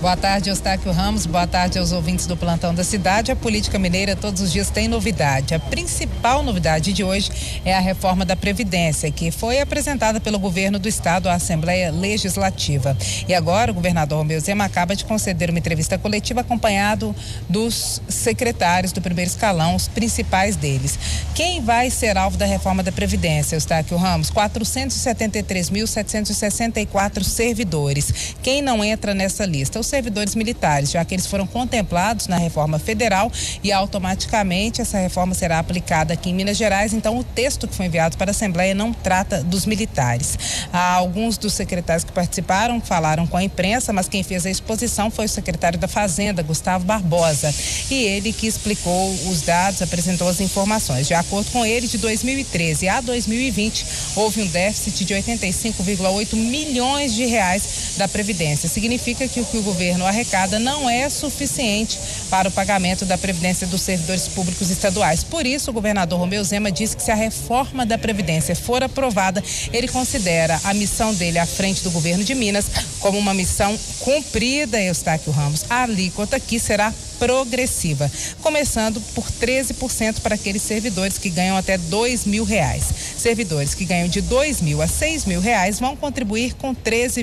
Boa tarde, Eustáquio Ramos. Boa tarde aos ouvintes do Plantão da Cidade. A política mineira todos os dias tem novidade. A principal novidade de hoje é a reforma da Previdência, que foi apresentada pelo governo do estado à Assembleia Legislativa. E agora o governador Romeu Zema acaba de conceder uma entrevista coletiva acompanhado dos secretários do primeiro escalão, os principais deles. Quem vai ser alvo da reforma da Previdência, Eustáquio Ramos? 473.764 servidores. Quem não entra nessa lista? Os servidores militares, já que eles foram contemplados na reforma federal e automaticamente essa reforma será aplicada aqui em Minas Gerais. Então, o texto que foi enviado para a Assembleia não trata dos militares. Há alguns dos secretários que participaram falaram com a imprensa, mas quem fez a exposição foi o secretário da Fazenda, Gustavo Barbosa. E ele que explicou os dados, apresentou as informações. De acordo com ele, de 2013 a 2020, houve um déficit de 85,8 milhões de reais da Previdência. Significa que o que o governo arrecada não é suficiente para o pagamento da Previdência dos servidores públicos estaduais. Por isso, o governador Romeu Zema disse que se a reforma da Previdência for aprovada, ele considera a missão dele à frente do governo de Minas como uma missão cumprida, Eustáquio Ramos. A alíquota aqui será progressiva, começando por 13% para aqueles servidores que ganham até dois mil reais. Servidores que ganham de dois mil a seis mil reais vão contribuir com 13,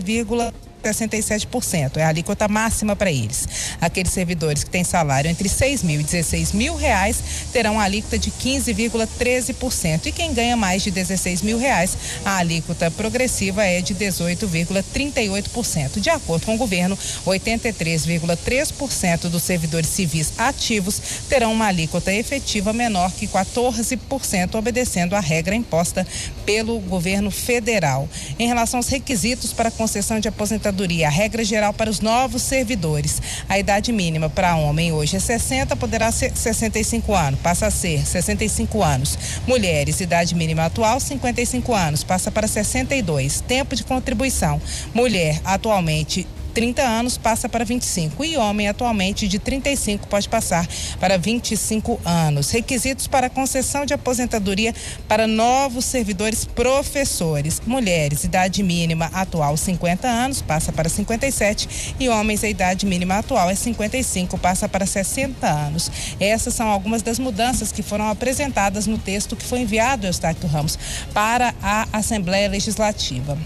67%. É a alíquota máxima para eles. Aqueles servidores que têm salário entre 6 mil e 16 mil reais terão a alíquota de 15,13%. E quem ganha mais de 16 mil reais, a alíquota progressiva é de 18,38%. De acordo com o governo, 83,3% dos servidores civis ativos terão uma alíquota efetiva menor que 14%, obedecendo à regra imposta pelo governo federal. Em relação aos requisitos para concessão de aposentadoria, aposentadoria, a regra geral para os novos servidores. A idade mínima para homem hoje é 60, poderá ser 65 anos, passa a ser 65 anos. Mulheres, idade mínima atual 55 anos, passa para 62. Tempo de contribuição. Mulher atualmente 30 anos passa para 25 e homem atualmente de 35 pode passar para 25 anos. Requisitos para concessão de aposentadoria para novos servidores professores. Mulheres, idade mínima atual 50 anos, passa para 57 e homens a idade mínima atual é 55, passa para 60 anos. Essas são algumas das mudanças que foram apresentadas no texto que foi enviado, Eustáquio Ramos, para a Assembleia Legislativa.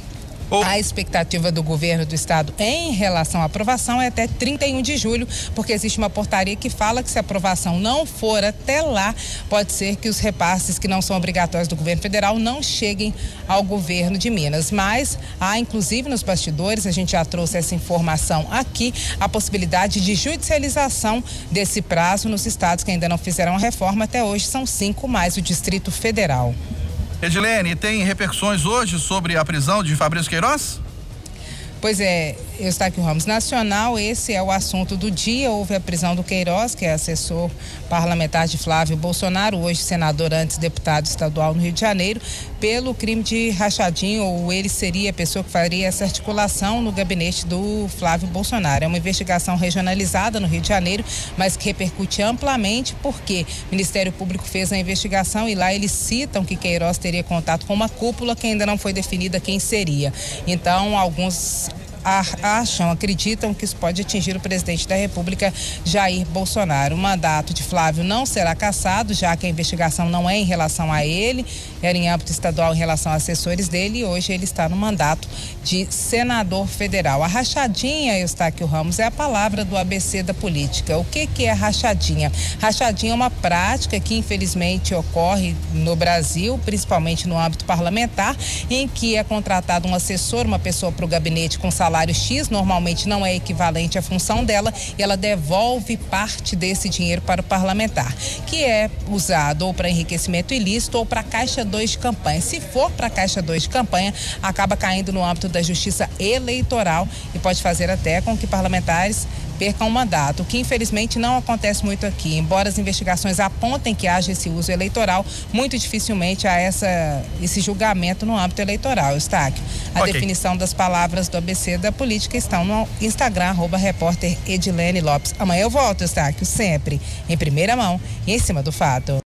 A expectativa do governo do estado em relação à aprovação é até 31 de julho, porque existe uma portaria que fala que se a aprovação não for até lá, pode ser que os repasses que não são obrigatórios do governo federal não cheguem ao governo de Minas. Mas há, inclusive, nos bastidores, a gente já trouxe essa informação aqui, a possibilidade de judicialização desse prazo nos estados que ainda não fizeram a reforma. Até hoje são cinco mais o Distrito Federal. Edilene, tem repercussões hoje sobre a prisão de Fabrício Queiroz? Pois é, Eustáquio Ramos. Nacional, esse é o assunto do dia. Houve a prisão do Queiroz, que é assessor parlamentar de Flávio Bolsonaro, hoje senador, antes deputado estadual no Rio de Janeiro, pelo crime de rachadinho, ou ele seria a pessoa que faria essa articulação no gabinete do Flávio Bolsonaro. É uma investigação regionalizada no Rio de Janeiro, mas que repercute amplamente porque o Ministério Público fez a investigação e lá eles citam que Queiroz teria contato com uma cúpula que ainda não foi definida quem seria. Então, alguns acham, acreditam que isso pode atingir o presidente da República, Jair Bolsonaro. O mandato de Flávio não será cassado, já que a investigação não é em relação a ele, era em âmbito estadual em relação a assessores dele e hoje ele está no mandato de senador federal. A rachadinha, Eustáquio Ramos, é a palavra do ABC da política. O que, que é rachadinha? Rachadinha é uma prática que infelizmente ocorre no Brasil, principalmente no âmbito parlamentar, em que é contratado um assessor, uma pessoa para o gabinete com salário salário X, normalmente não é equivalente à função dela, e ela devolve parte desse dinheiro para o parlamentar, que é usado ou para enriquecimento ilícito ou para Caixa 2 de campanha. Se for para Caixa 2 de campanha, acaba caindo no âmbito da justiça eleitoral e pode fazer até com que parlamentares perca um mandato, o que infelizmente não acontece muito aqui. Embora as investigações apontem que haja esse uso eleitoral, muito dificilmente há essa, esse julgamento no âmbito eleitoral, Eustáquio. A okay. definição das palavras do ABC da política estão no Instagram, arroba repórter Edilene Lopes. Amanhã eu volto, Eustáquio, sempre em primeira mão e em cima do fato.